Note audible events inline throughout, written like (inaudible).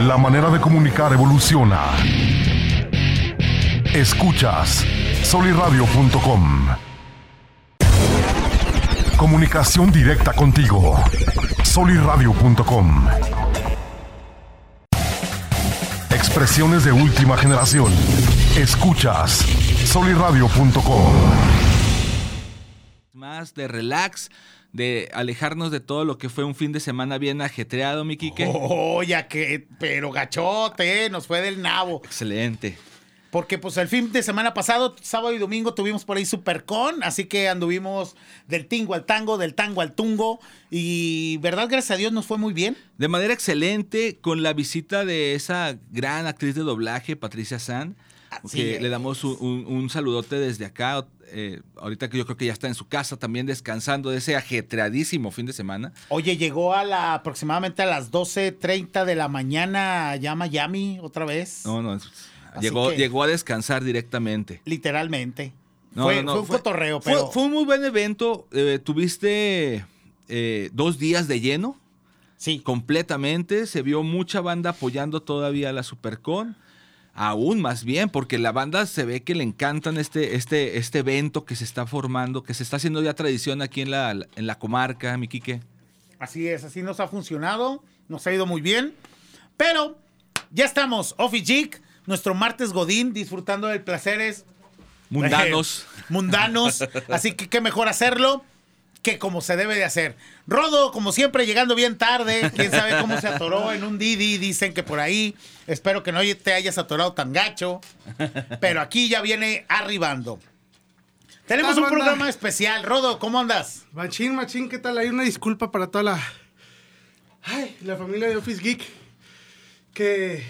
La manera de comunicar evoluciona. Escuchas soliradio.com. Comunicación directa contigo. soliradio.com. Expresiones de última generación. Escuchas soliradio.com. Más de relax, de alejarnos de todo lo que fue un fin de semana bien ajetreado, mi Quique. Oh, ya que, pero gachote, nos fue del nabo. Excelente. Porque pues el fin de semana pasado, sábado y domingo, tuvimos por ahí Supercon, así que anduvimos del tingo al tango, del tango al tungo, y verdad, gracias a Dios nos fue muy bien. De manera excelente, con la visita de esa gran actriz de doblaje, Patricia San, Así que es. le damos un, un- un saludote desde acá. Eh, ahorita que yo creo que ya está en su casa también descansando de ese ajetreadísimo fin de semana. Oye, llegó a la aproximadamente a las 12.30 de la mañana allá a Miami otra vez. No, no, llegó, llegó a descansar directamente. Literalmente. No, fue, no, no, fue un cotorreo, fue- pero... Fue, un muy buen evento. eh, tuviste eh, dos días de lleno. sí. completamente. Se vio mucha banda apoyando todavía a la Supercon. Aún más bien, porque la banda se ve que le encantan este, este, este evento que se está formando, que se está haciendo ya tradición aquí en la, en la comarca, mi Quique. Así es, así nos ha funcionado, nos ha ido muy bien. Pero ya estamos, Office Geek, nuestro martes Godín, disfrutando del placeres Mundanos. eh, (laughs) mundanos. Así que qué mejor hacerlo que como se debe de hacer. Rodo, como siempre, llegando bien tarde. Quién sabe cómo se atoró en un Didi. Dicen que por ahí. Espero que no te hayas atorado tan gacho. Pero aquí ya viene arribando. Tenemos un banda? programa especial. Rodo, ¿cómo andas? Machín, machín, ¿qué tal? Hay una disculpa para toda la. Ay, la familia de Office Geek. Que.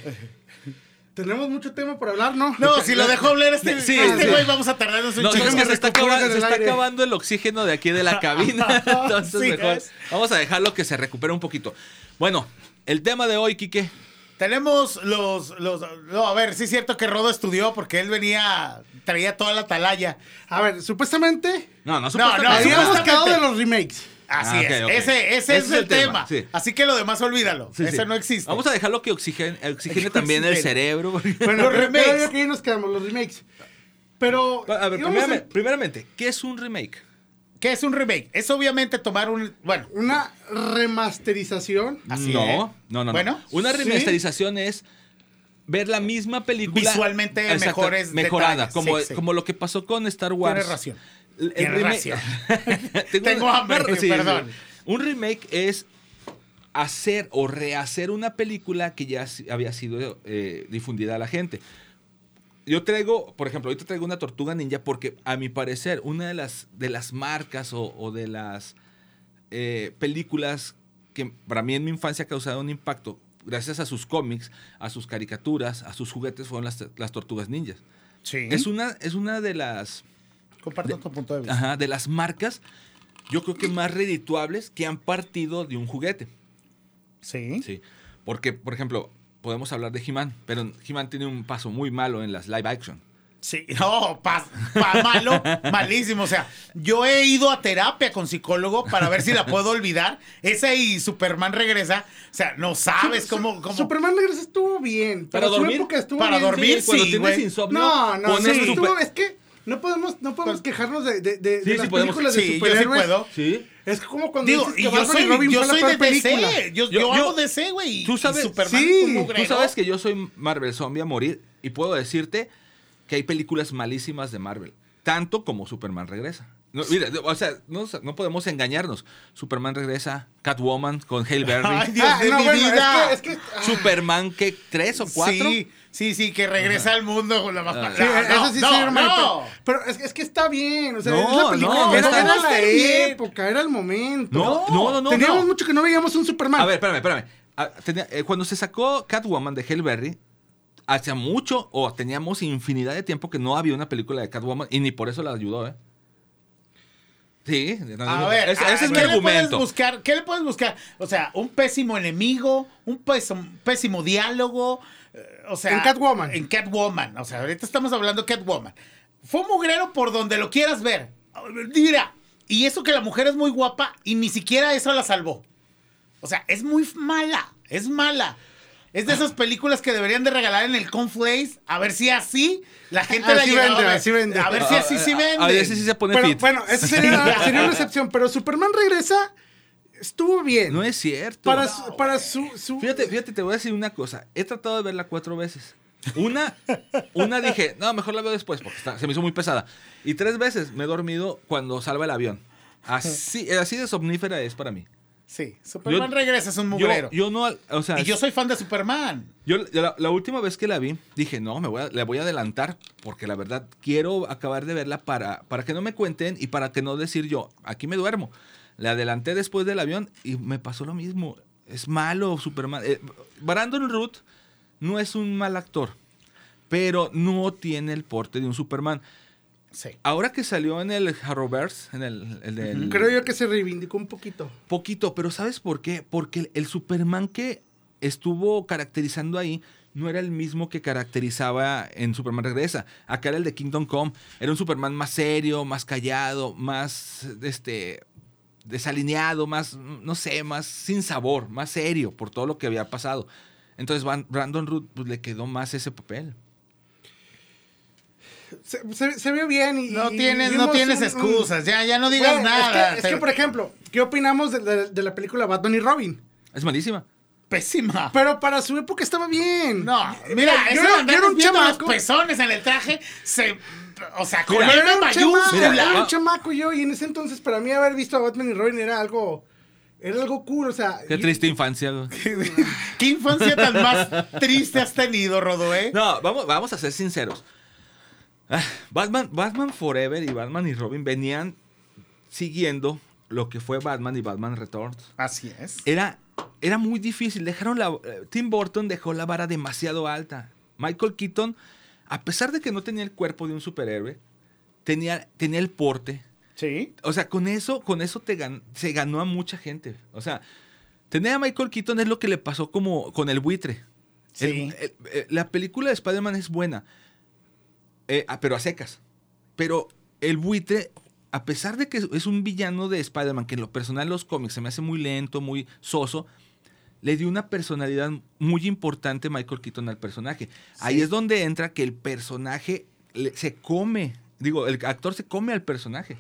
Tenemos mucho tema por hablar, ¿no? No, si lo dejó hablar este Sí, este sí. güey, vamos a tardarnos un No, chingo. es que se está, acabando, se el está aire. acabando el oxígeno de aquí de la cabina. (laughs) Entonces, Sí, mejor es. vamos a dejarlo que se recupere un poquito. Bueno, el tema de hoy, Quique. Tenemos los, los. No, a ver, sí es cierto que Rodo estudió porque él venía. Traía toda la atalaya. A ver, supuestamente. No, no, no, supuestamente. habíamos supuestamente. quedado de los remakes. Así Ah, es. ok. Ese, ese, es, el tema. sí. Así que lo demás olvídalo. Sí, ese sí. no existe. Vamos a dejarlo que oxigene, oxigene también el cerebro. Bueno, Los remakes. pero que ahí nos quedamos, los remakes. Pero. A ver, primeramente, primeramente, ¿qué es un remake? ¿Qué es un remake? Es obviamente tomar un. Bueno, Una remasterización. Así no, es. no, no, no. Bueno, Una sí. remasterización es ver la misma película Visualmente mejores mejorada, detalles, como, sí, sí. como lo que pasó con Star Wars. tienes razón. Razón. (laughs) Tengo hambre, sí, perdón. sí. Un remake es hacer o rehacer una película que ya había sido eh, difundida a la gente. Yo traigo, por ejemplo, ahorita traigo una tortuga ninja porque a mi parecer una de las, de las marcas o, o de las eh, películas que para mí en mi infancia causaron un impacto, gracias a sus cómics, a sus caricaturas, a sus juguetes, fueron las, las tortugas ninjas. Sí. Es, una, es una de las Comparto tu punto de vista. Ajá, de las marcas, yo creo que más redituables que han partido de un juguete. Sí. Sí. Porque, por ejemplo, podemos hablar de He-Man, pero He-Man tiene un paso muy malo en las live action. Sí, (laughs) no, pa, pa- malo, (laughs) malísimo. O sea, yo he ido a terapia con psicólogo para ver si la puedo olvidar. Ese y Superman regresa. O sea, no sabes Su- cómo. cómo... Superman regresa estuvo bien. Para Para su dormir, época estuvo para bien. dormir, cuando sí, tienes güey. insomnio, No, no, sí, super- estuvo- es que no podemos, no podemos quejarnos de, de, de, Sí, de las películas Sí, de yo sí superhéroes. puedo. Sí. Es como cuando Digo, dices que yo soy, y Robin yo soy de película. DC. Yo, Yo- amo DC, güey. Tú y sabes- Superman sí, tú sabes que yo soy Marvel Zombie a morir y puedo decirte que hay películas malísimas de Marvel, tanto como Superman regresa. No, mira, o sea, no, no podemos engañarnos. Superman regresa, Catwoman con Hale Berry, (laughs) Ay, Dios Ah, de no, mi bueno, vida. Es que, es que ah, Superman que tres o cuatro. Sí, sí, sí, que regresa al mundo con la más sí, eso sí, no, sí, no, hermano, no. Pero, pero es, es que está bien. O sea, No, es la película. no, era, no, era no la época, era el momento. No, no, no, no. Teníamos no. mucho que no veíamos un Superman. A ver, espérame, espérame. Tenía- eh, cuando se sacó Catwoman de Hale Berry, hace mucho o teníamos infinidad de tiempo que no había una película de Catwoman y ni por eso la ayudó, ¿eh? Sí, no, no, A no, ver, ese, a- ese es mi ¿qué le puedes argumento. buscar? ¿Qué le puedes buscar? O sea, un pésimo enemigo, un pésimo, pésimo diálogo, o sea... En Catwoman. En Catwoman, o sea, ahorita estamos hablando de Catwoman. Fue un mugrero por donde lo quieras ver. Mira, y eso que la mujer es muy guapa y ni siquiera eso la salvó. O sea, es muy mala, es mala. Es de esas películas que deberían de regalar en el Conflace. A ver si así la gente la Así vende, a ver. así vende. A ver si así sí vende. A ver si sí se pone Pero, fit. bueno, esa sería, sería una excepción, pero Superman regresa, estuvo bien. No es cierto. para su, para su, su- Fíjate, fíjate, te voy a decir una cosa. He tratado de verla cuatro veces. Una, una dije, no, mejor la veo después porque está- se me hizo muy pesada. Y tres veces me he dormido cuando salva el avión. Así, así de somnífera es para mí. Sí, Superman Yo- regresa, es un Yo, mugrero. yo no, o sea, y yo soy fan de Superman. yo la, la última vez que la vi, dije, no, me voy a, la voy a adelantar porque la verdad quiero acabar de verla para, para que no me cuenten y para que no decir yo, aquí me duermo. La adelanté después del avión y me pasó lo mismo. Es malo Superman. Eh, Brandon Root no es un mal actor, pero no tiene el porte de un Superman. Sí. Ahora que salió en el Arrowverse, en el, Creo yo que se reivindicó un poquito. Poquito, pero ¿sabes por qué? Porque el, el Superman que estuvo caracterizando ahí no era el mismo que caracterizaba en Superman Regresa. Acá era el de Kingdom Come. Era un Superman más serio, más callado, más este desalineado, más, no sé, más sin sabor, más serio por todo lo que había pasado. Entonces Brandon Root pues, le quedó más ese papel. Se, se- se vio bien y... No y tienes, no tienes un- un- excusas. Ya, ya no digas Bueno, nada. Es que, es que, Te- por ejemplo, ¿qué opinamos de, de- de la película Batman y Robin? Es malísima. Pésima. Pero para su época estaba bien. No, mira, yo, eso era- de yo era un chamaco. los pezones en el traje, se... O sea, con Mira, era un chamaco. Mira, era un chamaco yo, y en ese entonces para mí haber visto a Batman y Robin era algo... Era algo cool, o sea... Qué triste infancia. güey. (laughs) ¿Qué infancia tan más triste has tenido, Rodo, eh? No, vamos, vamos a ser sinceros. Ah, Batman, Batman Forever y Batman y Robin venían siguiendo lo que fue Batman y Batman Returns. Así es. Era, era muy difícil. Dejaron la, eh, Tim Burton dejó la vara demasiado alta. Michael Keaton, a pesar de que no tenía el cuerpo de un superhéroe, tenía, tenía el porte. Sí. O sea, con eso, con eso te gan- se ganó a mucha gente. O sea, tener a Michael Keaton es lo que le pasó como con el buitre. Sí. El- el- eh, la película de Spider-Man es buena, eh, ah, pero a secas. Pero el buitre, a pesar de que es- es un villano de Spider-Man, que en lo personal en los cómics se me hace muy lento, muy soso, le dio una personalidad muy importante Michael Keaton al personaje. Ahí es donde entra que el personaje se come, digo, el actor se come al personaje.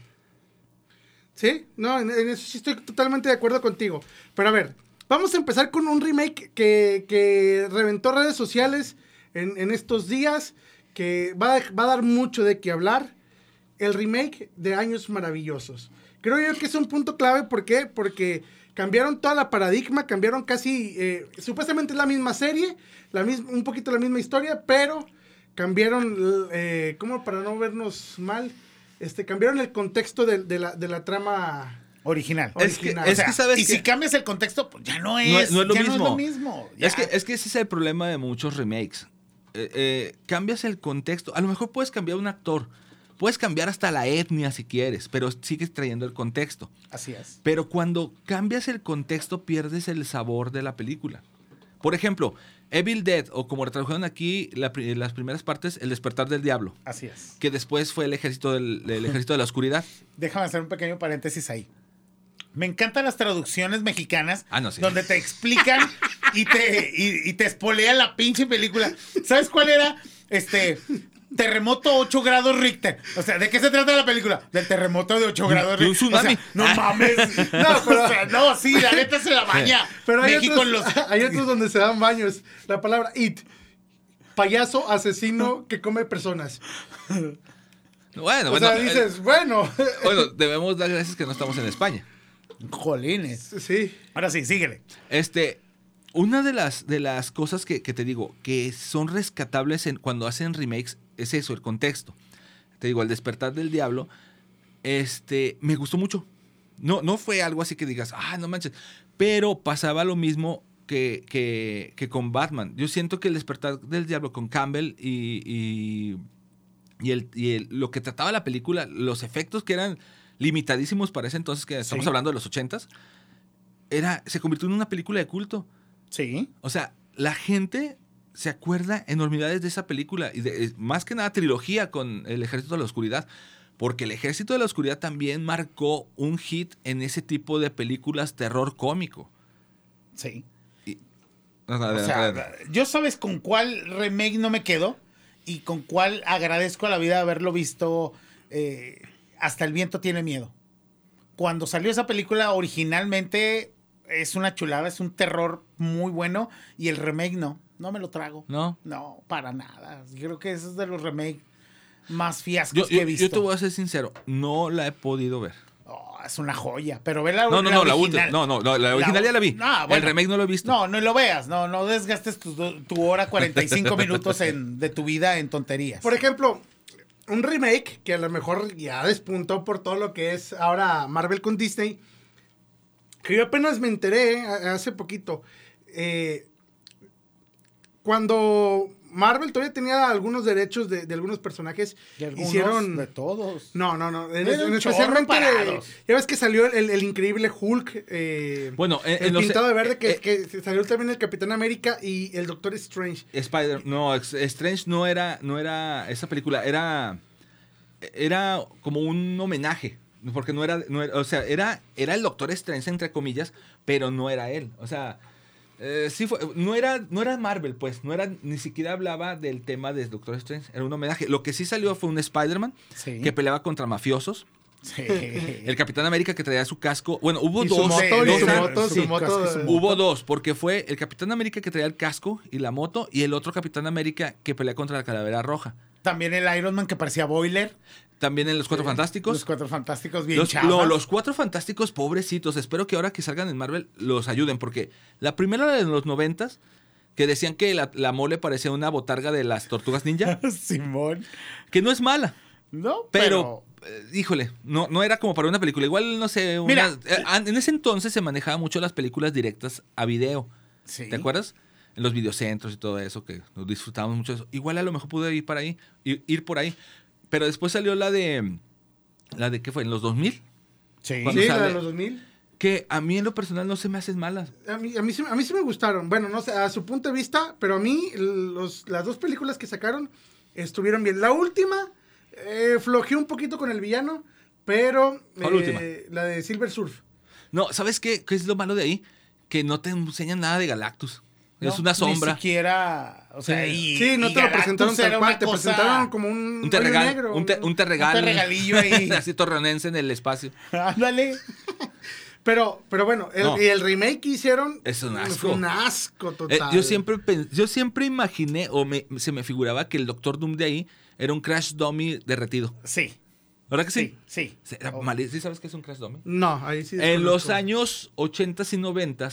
Sí, no, en, eso sí estoy totalmente de acuerdo contigo. Pero a ver, vamos a empezar con un remake que, que reventó redes sociales en, en estos días, que va, a- va a dar mucho de qué hablar. El remake de Años Maravillosos. Creo yo que es un punto clave, ¿por qué? Porque cambiaron toda la paradigma, cambiaron casi, eh, supuestamente es la misma serie, la misma, un poquito la misma historia, pero cambiaron, eh, ¿cómo para no vernos mal? Este, cambiaron el contexto de, de la, de la trama. Original. Es que- que sabes y que- si cambias el contexto, pues ya no es, No es- no es lo ya mismo. no es lo mismo. Es que, es que ese es el problema de muchos remakes. Eh, eh, cambias el contexto. A lo mejor puedes cambiar un actor. Puedes cambiar hasta la etnia si quieres, pero sigues trayendo el contexto. Así es. Pero cuando cambias el contexto, pierdes el sabor de la película. Por ejemplo, Evil Dead, o como tradujeron aquí la las primeras partes, El despertar del diablo, Así es. que después fue el ejército, del, el ejército de la oscuridad. (laughs) Déjame hacer un pequeño paréntesis ahí. Me encantan las traducciones mexicanas Ah, no, sí. donde te explican y te, y, y te espolean la pinche película. ¿Sabes cuál era? Este. Terremoto 8 grados Richter. O sea, ¿de qué se trata la película? Del terremoto de 8 grados un Richter. tsunami. O sea, no Ah. mames. (laughs) No, o sea, no, sí, la neta se la baña. (laughs) Pero hay México otros, en los. (laughs) hay otros donde se dan baños. La palabra it. Payaso asesino que come personas. Bueno, O bueno, sea, dices, bueno. bueno, debemos dar gracias que no estamos en España. Jolines. sí. Ahora sí, síguele. Este, una de las, de las cosas que, que te digo, que son rescatables en, cuando hacen remakes, es eso, el contexto. Te digo, El despertar del diablo, este, me gustó mucho. No, no fue algo así que digas, ah, no manches. Pero pasaba lo mismo que, que, que con Batman. Yo siento que El despertar del diablo con Campbell y, y, y el, y el- lo que trataba la película, los efectos que eran limitadísimos para ese entonces, que estamos Sí. hablando de los ochentas, era, se convirtió en una película de culto. Sí. O sea, la gente se acuerda enormidades de esa película. Y de- más que nada trilogía con El Ejército de la Oscuridad. Porque El Ejército de la Oscuridad también marcó un hit en ese tipo de películas terror cómico. Sí. No, O sea, yo sabes con cuál remake no me quedo y con cuál agradezco a la vida de haberlo visto eh, hasta el viento tiene miedo. Cuando salió esa película originalmente es una chulada, es un terror muy bueno y el remake no, no me lo trago. ¿No? No, para nada. Creo que ese es de los remakes más fiascos Yo, que he visto. yo te voy a ser sincero, no la he podido ver. Oh, es una joya, pero ve la No, no, no, la original. No, no, no, la original ya la vi. Ah, El remake no lo he visto. No, no lo veas, no, no desgastes tu, tu hora 45 (laughs) minutos en, de tu vida en tonterías. Por ejemplo, un remake que a lo mejor ya despuntó por todo lo que es ahora Marvel con Disney. Que yo apenas me enteré hace poquito. eh, cuando Marvel todavía tenía algunos derechos de, de algunos personajes, De algunos, hicieron. de todos. No, no, no. En, en especialmente de-. Ya ves que salió el, el increíble Hulk. eh, Bueno, en- el en los- pintado de verde, que, eh, que salió también el Capitán América y el Doctor Strange. Spider, no, Strange no era, no era esa película, era, era como un homenaje, porque no era, no era- o sea, era, era el Doctor Strange entre comillas, pero no era él, o sea, eh, sí fue, no era, no era Marvel, pues, no era, ni siquiera hablaba del tema de Doctor Strange, era un homenaje. Lo que sí salió fue un Spider-Man Sí. que peleaba contra mafiosos. Sí. El Capitán América que traía su casco. Bueno, hubo Y su dos. moto, y dos su ar- moto, sí, su moto, casco y su moto. Hubo dos, porque fue el Capitán América que traía el casco y la moto y el otro Capitán América que pelea contra la calavera roja. También el Iron Man que parecía Boiler. También en Los Cuatro Fantásticos. Los cuatro fantásticos bien Los, no, los Cuatro Fantásticos, pobrecitos. Espero que ahora que salgan en Marvel los ayuden, porque la primera de los noventas, que decían que la, la mole parecía una botarga de las tortugas ninja, (laughs) Simón. que no es mala, No, pero, eh, híjole, no, no era como para una película. Igual, no sé, una- Mira. eh, en ese entonces se manejaba mucho las películas directas a video. Sí. ¿Te acuerdas? En los videocentros y todo eso, que nos disfrutábamos mucho de eso. Igual a lo mejor pude ir para ahí, ir, ir por ahí. Pero después salió la de. ¿La de qué fue? ¿En los 2000? Sí. Sí, la de los 2000. Que a mí en lo personal no se me hacen malas. A mí, a, mí sí, a mí sí me gustaron. Bueno, no sé, a su punto de vista, pero a mí los, las dos películas que sacaron estuvieron bien. La última, eh, flojeó un poquito con el villano, pero ¿Cuál eh, última? la de Silver Surf. No, ¿sabes qué? ¿Qué es lo malo de ahí? Que no te enseñan nada de Galactus. Es una sombra. Ni siquiera. O sea, Sí. y. Sí, no y te lo presentaron tal cual, te presentaron como un, Un terregal. negro. un, te- un terregal. Un terregalillo (laughs) ahí. así torreonense en el espacio. Ándale. Pero, pero bueno, el, No. y el remake que hicieron Es un asco. fue un asco Eh, total. yo, siempre, yo siempre imaginé, o me- se me figuraba que el Doctor Doom de ahí era un Crash Dummy derretido. Sí. ¿Verdad que sí? Sí, sí. Era Oh. ¿Sí sabes qué es un Crash Dummy? No, ahí sí. En los años 80 y 90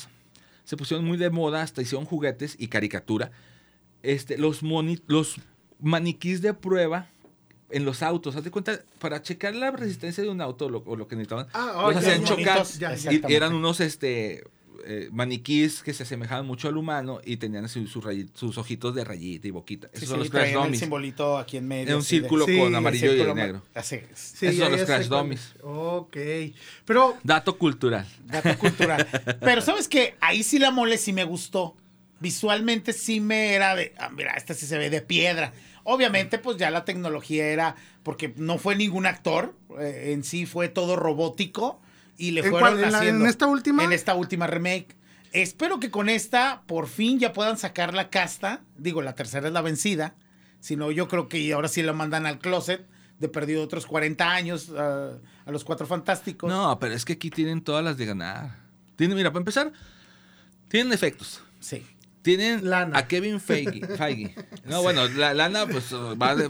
se pusieron muy de moda, hasta hicieron juguetes y caricatura. Este, los, moni- los maniquís de prueba en los autos. Haz de cuenta, para checar la resistencia de un auto lo- o lo que necesitaban, Ah, oh, los hacían chocar. ya. Y eran unos este, eh, maniquís que se asemejaban mucho al humano y tenían su- su rayi- sus ojitos de rayita y boquita. Esos Sí, son sí, los Crash traían el Dummies. simbolito aquí en medio. Era un de- círculo Sí, con el amarillo y círculo negro. Así es. Sí, Esos ya- son los Crash Dummies. es. Ok. Pero Dato cultural. Dato cultural. Pero sabes que ahí sí la mole sí me gustó. Visualmente sí me era de, ah, mira, esta sí se ve de piedra. Obviamente, pues ya la tecnología era, porque no fue ningún actor, eh, en sí fue todo robótico y le ¿En fueron cuál? ¿En la- haciendo. en esta última? En esta última remake. Espero que con esta por fin ya puedan sacar la casta. Digo, la tercera es la vencida. Si no, yo creo que ahora sí la mandan al closet. De perdido otros 40 años ah, a los cuatro fantásticos. No, pero es que aquí tienen todas las de ganar. Tienen, mira, para empezar, tienen efectos. Sí. Tienen Lana. a Kevin Feige. Feige. No, bueno, la lana pues va de-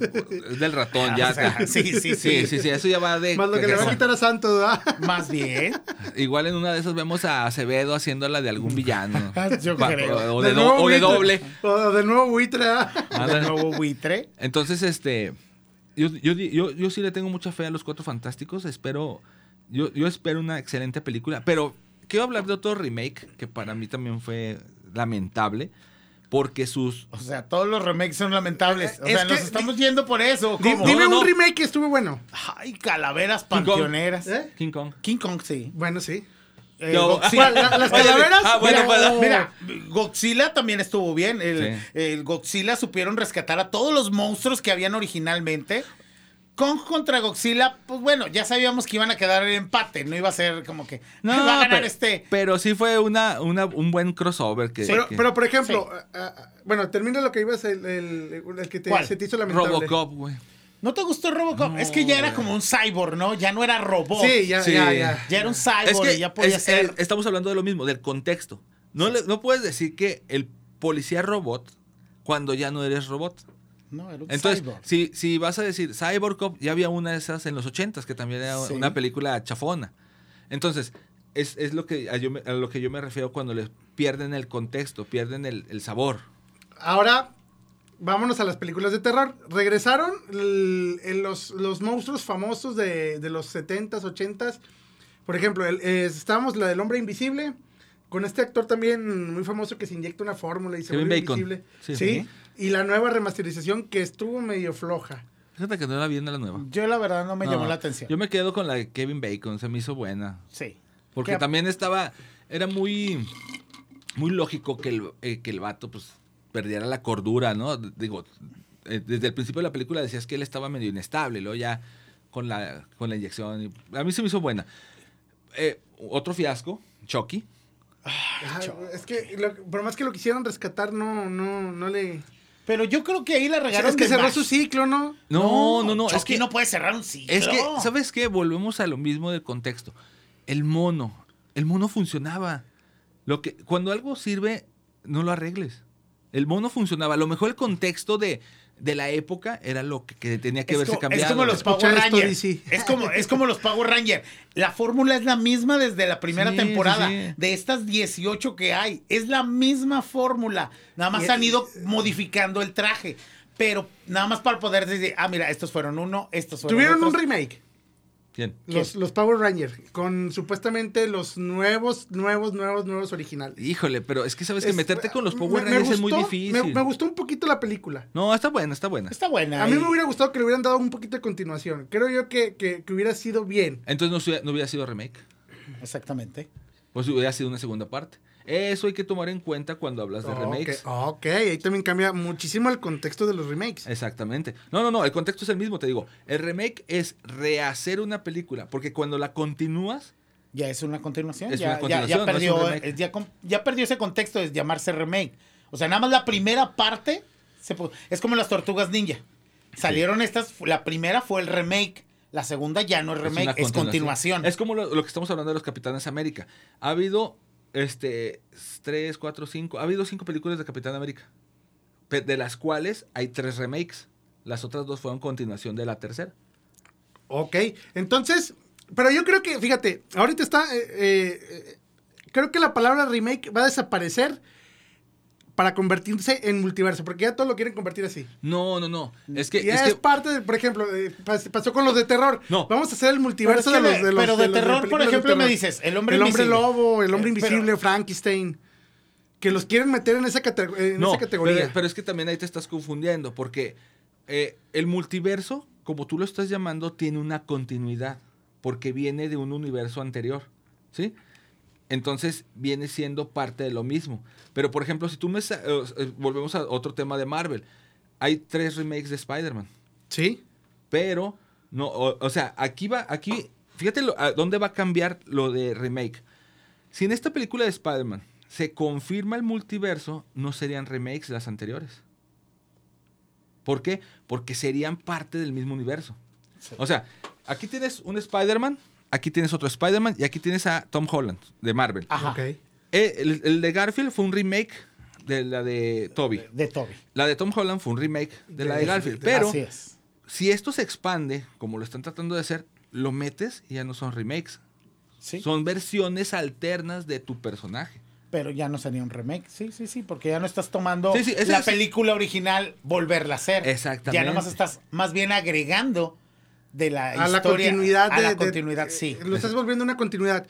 es del ratón ya. O sea, (laughs) sí, sí, sí. sí, sí, sí, eso ya va de... más lo que le va a quitar a Santos, ¿verdad? Más bien. Igual en una de esas vemos a Acevedo haciéndola de algún villano. (laughs) Yo Va- creo. O, de, do- o de doble. O de nuevo buitre, ¿verdad? De Ándale. nuevo buitre. Entonces, este. Yo, yo, yo, yo sí le tengo mucha fe a los Cuatro Fantásticos. Espero. Yo, yo espero una excelente película. Pero quiero hablar de otro remake que para mí también fue lamentable. Porque sus. O sea, todos los remakes son lamentables. O Es sea, nos estamos yendo por eso. Dime No, no, un no. remake que estuvo bueno. Ay, calaveras panteoneras. ¿Eh? King Kong. King Kong, sí. Bueno, sí. Eh, Yo- Godzilla. ¿Cuál? ¿La- ¿Las calaveras? ah, bueno, mira, pues, mira, Godzilla también estuvo bien. El, Sí. el Godzilla supieron rescatar a todos los monstruos que habían originalmente. Kong contra Godzilla, pues bueno, ya sabíamos que iban a quedar en empate, no iba a ser como que No, va a ganar pero, este. pero sí fue una, una- un buen crossover. Que, Pero, que- pero, por ejemplo, ah, ah, bueno, termina lo que ibas, el, el, el que te, ¿Cuál? se te hizo lamentable. Robocop, güey. ¿No te gustó Robocop? No, es que ya era como un cyborg, ¿no? Ya no era robot. Sí, ya, Sí. ya, ya. Ya era un Es cyborg que y ya podía es- ser. eh, estamos hablando de lo mismo, del contexto. No, le- no puedes decir que el policía robot cuando ya no eres robot. No, era un Entonces, cyborg. si, si vas a decir Cyborg Cop, ya había una de esas en los 80s, que también era Sí. una película chafona. Entonces, es, es lo que a, yo me- a lo que yo me refiero cuando les pierden el contexto, pierden el, el sabor. Ahora, vámonos a las películas de terror. Regresaron el- el- los, los monstruos famosos de, de los 70s, 80s. Por ejemplo, el, eh, estábamos la del hombre invisible. Con este actor también muy famoso que se inyecta una fórmula y se Kevin vuelve Bacon. invisible. Sí. Sí. Y la nueva remasterización que estuvo medio floja. Fíjate que no la vi en la nueva. Yo la verdad no me No, llamó la atención. Yo me quedo con la de Kevin Bacon, se me hizo buena. Sí. Porque Que- también estaba, era muy, muy lógico que el, eh, que el vato pues perdiera la cordura, ¿no? Digo, eh, desde el principio de la película decías que él estaba medio inestable, luego ya con la, con la inyección. y- a mí se me hizo buena. Eh, otro fiasco, Chucky. Ah, es que lo- por más que lo quisieran rescatar, no, no, no le. Pero yo creo que ahí la regaron. Es que cerró más. su ciclo, ¿no? No, no, no, es Chucky que, no puede cerrar un ciclo. es que, ¿sabes qué? Volvemos a lo mismo del contexto. El mono, el mono funcionaba. Lo que, cuando algo sirve, no lo arregles. El mono funcionaba. A lo mejor el contexto de, de la época era lo que, que tenía que es, verse cambiado. es como los Escuchar Power Rangers. Es como, es como los Power Rangers. La fórmula es la misma desde la primera Sí, temporada. sí, sí. De estas 18 que hay. Es la misma fórmula. Nada más Y- han ido modificando el traje. Pero nada más para poder decir, ah, mira, estos fueron uno, estos fueron Tuvieron un remake. ¿Quién? Los, los Power Rangers. Con supuestamente los nuevos, nuevos, nuevos, nuevos originales. Híjole, pero es que sabes que Es- meterte con los me- Power me Rangers es muy difícil. Me, me gustó un poquito la película. No, está buena, está buena. Está buena. A mí y- me hubiera gustado que le hubieran dado un poquito de continuación. Creo yo que, que- que hubiera sido bien. Entonces no, hubiera- no hubiera sido remake. Exactamente. Pues hubiera sido una segunda parte. Eso hay que tomar en cuenta cuando hablas de remakes. Ok, ok, ahí también cambia muchísimo el contexto de los remakes. Exactamente. No, no, no, el contexto es el mismo, te digo. El remake es rehacer una película, porque cuando la continúas, Ya es una continuación. Es ya, una ya- continuación, ya no es un perdió, remake. ya, com- ya perdió ese contexto de llamarse remake. O sea, nada más la primera parte se es como las tortugas ninja. Salieron estas, la primera fue el remake, la segunda ya no es es remake, es continuación. Es como lo, lo que estamos hablando de los Capitanes América. Ha habido este tres, cuatro, cinco. Ha habido cinco películas de Capitán América. De las cuales hay tres remakes. Las otras dos fueron continuación de la tercera. Ok, entonces, pero yo creo que, fíjate, ahorita está, eh, eh, creo que la palabra remake va a desaparecer para convertirse en multiverso, porque ya todo lo quieren convertir así. No, no, no. Es que, ya es es, que parte, de, por ejemplo, eh, pas- pasó con los de terror. No. Vamos a hacer el multiverso de los de- de los pero de terror, por ejemplo, me dices, el hombre el hombre lobo, el hombre Eh, pero- invisible, Frankenstein. Que los quieren meter en esa, categ- en no, esa categoría. Pero, pero es que también ahí te estás confundiendo, porque eh, el multiverso, como tú lo estás llamando, tiene una continuidad, porque viene de un universo anterior, ¿sí? Entonces viene siendo parte de lo mismo. Pero, por ejemplo, si tú me... eh, volvemos a otro tema de Marvel. Hay tres remakes de Spider-Man, sí. pero... No, o, o sea, aquí va, aquí... Fíjate lo- a dónde va a cambiar lo de remake. Si en esta película de Spider-Man se confirma el multiverso, no serían remakes las anteriores. ¿Por qué? Porque serían parte del mismo universo. O sea, aquí tienes un Spider-Man, aquí tienes otro Spider-Man y aquí tienes a Tom Holland de Marvel. Ajá. Eh, el, el de Garfield fue un remake de la de Toby. De, de Toby. La de Tom Holland fue un remake de la de Garfield. de- Pero Así es. si esto se expande, como lo están tratando de hacer, lo metes y ya no son remakes. Sí. Son versiones alternas de tu personaje. Pero ya no sería un remake. Sí, sí, sí, porque ya no estás tomando Sí, sí, ese la es- película original, volverla a hacer. Exactamente. Ya nomás estás más bien agregando de la a la historia. continuidad A de, la de- continuidad, eh, sí. Lo estás volviendo una continuidad.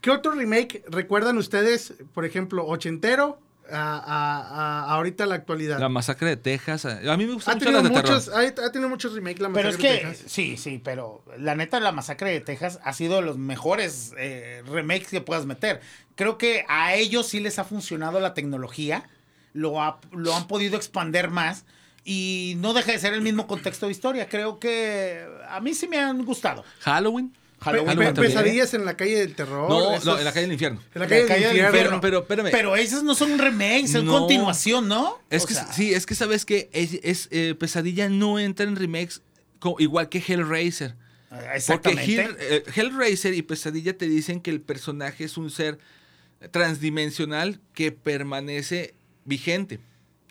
¿Qué otro remake recuerdan ustedes, por ejemplo, ochentero a, a- a- ahorita la actualidad? La masacre de Texas. A mí me ha gustan mucho las de muchos, terror. ha, ha tenido muchos remakes la Pero es Masacre de que, Texas. sí, sí, pero la neta, la masacre de Texas ha sido de los mejores eh, remakes que puedas meter. Creo que a ellos sí les ha funcionado la tecnología, lo, ha- lo han podido expander más y no deja de ser el mismo contexto de historia. Creo que a mí sí me han gustado. Halloween. Halloween pesadillas en la calle del terror. No, esos- no, en la calle del infierno. En la calle, La calle del del infierno. infierno. Pero, espérame. Pero esos no son remakes, son No. continuación, ¿no? Es O que sea, sí, es que sabes que es, es, eh, Pesadilla no entra en remakes igual que Hellraiser. Porque Exactamente. Hell- eh, Hellraiser y Pesadilla te dicen que el personaje es un ser transdimensional que permanece vigente.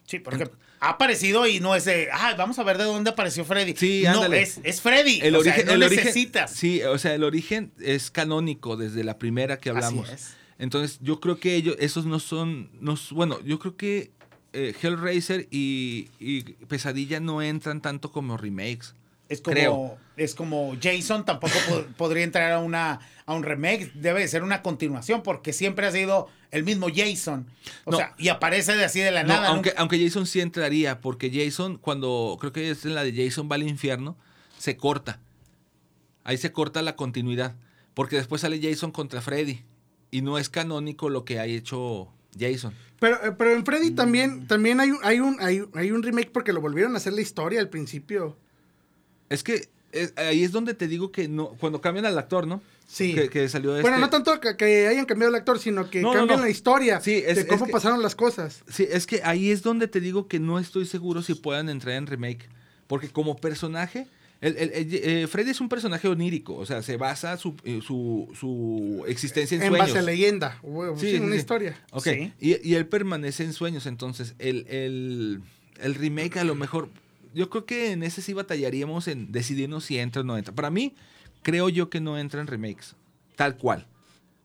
Sí, porque ha aparecido y no es de, ah, vamos a ver de dónde apareció Freddy. Sí, no, ándale. es, es Freddy. El o sea, origen, no el origen- necesitas. sí, o sea, el origen es canónico desde la primera que Así hablamos. es. Entonces, yo creo que ellos, esos no son, no, bueno, yo creo que eh, Hellraiser y, y Pesadilla no entran tanto como remakes. Es como, Creo. es como Jason tampoco po- podría entrar a una a un remake, debe de ser una continuación porque siempre ha sido el mismo Jason. O No. sea, y aparece de así de la No, nada. aunque, nunca- aunque Jason sí entraría, porque Jason, cuando creo que es en la de Jason va al infierno, se corta. Ahí se corta la continuidad. Porque después sale Jason contra Freddy. Y no es canónico lo que ha hecho Jason. Pero, eh, pero en Freddy también, también hay, un- hay, un, hay, hay un remake porque lo volvieron a hacer la historia al principio. Es que es- ahí es donde te digo que no, cuando cambian al actor, ¿no? Sí. Que, que salió este. Bueno, no tanto que, que hayan cambiado el actor, sino que No, cambian no. la historia Sí, es- de es cómo que- pasaron las cosas. Sí, es que ahí es donde te digo que no estoy seguro si puedan entrar en remake. Porque como personaje, el, el- el- eh, Freddy es un personaje onírico. O sea, se basa su, eh, su, su existencia en, En, sueños. base a leyenda. o- Sí, sí, sí, una sí. historia. Ok, Sí. y, y él permanece en sueños. Entonces, el, el, el remake a lo mejor... Yo creo que en ese sí batallaríamos en decidirnos si entra o no entra. Para mí, creo yo que no entra en remakes. Tal cual.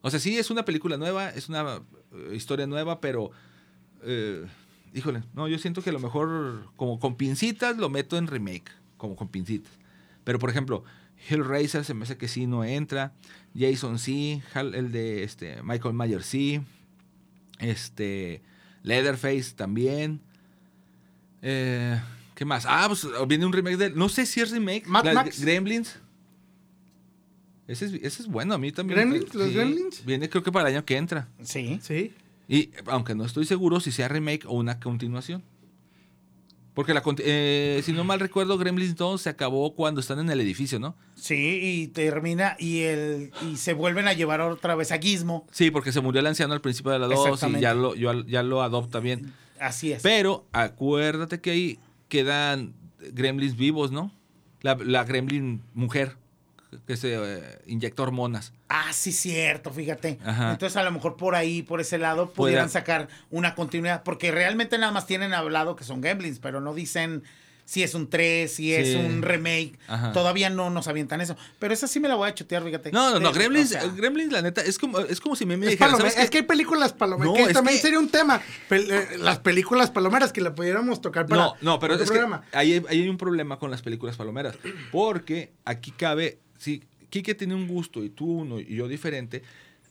O sea, sí es una película nueva, es una eh, historia nueva, pero... eh, híjole, no, yo siento que a lo mejor como con pincitas lo meto en remake. Como con pincitas. Pero, por ejemplo, Hellraiser se me hace que sí no entra. Jason sí. El de este, Michael Myers sí. Este. Leatherface también. Eh, ¿Qué más? Ah, pues viene un remake de. No sé si es remake. Mad Max. Gremlins. Ese es, ese es bueno, a mí también. ¿Gremlins? ¿Los Gremlins? Viene creo que para el año que entra. Sí. Sí. Y aunque no estoy seguro si sea remake o una continuación. Porque la, eh, si no mal recuerdo, Gremlins 2 se acabó cuando están en el edificio, ¿no? Sí, y termina y el y se vuelven a llevar otra vez a Gizmo. Sí, porque se murió el anciano al principio de la 2 y ya lo, ya lo adopta bien. Así es. Pero acuérdate que ahí quedan gremlins vivos, ¿no? La, la gremlin mujer que se eh, inyecta hormonas. Ah, sí, cierto, fíjate. Ajá. Entonces, a lo mejor por ahí, por ese lado, pudieran sacar una continuidad. Porque realmente nada más tienen hablado que son Gremlins, pero no dicen si es un 3, si es un remake. Ajá. Todavía no nos avientan eso. Pero esa sí me la voy a chutear, fíjate. No, no, no, Gremlins, o sea, Gremlins, la neta, es como, es como si me, me Es, es que hay películas palomeras. No, que también que- sería un tema. Pel- eh, las películas palomeras que la pudiéramos tocar para. No, no, pero es que programa. ahí hay, ahí hay un problema con las películas palomeras. Porque aquí cabe, si Quique tiene un gusto y tú uno y yo diferente,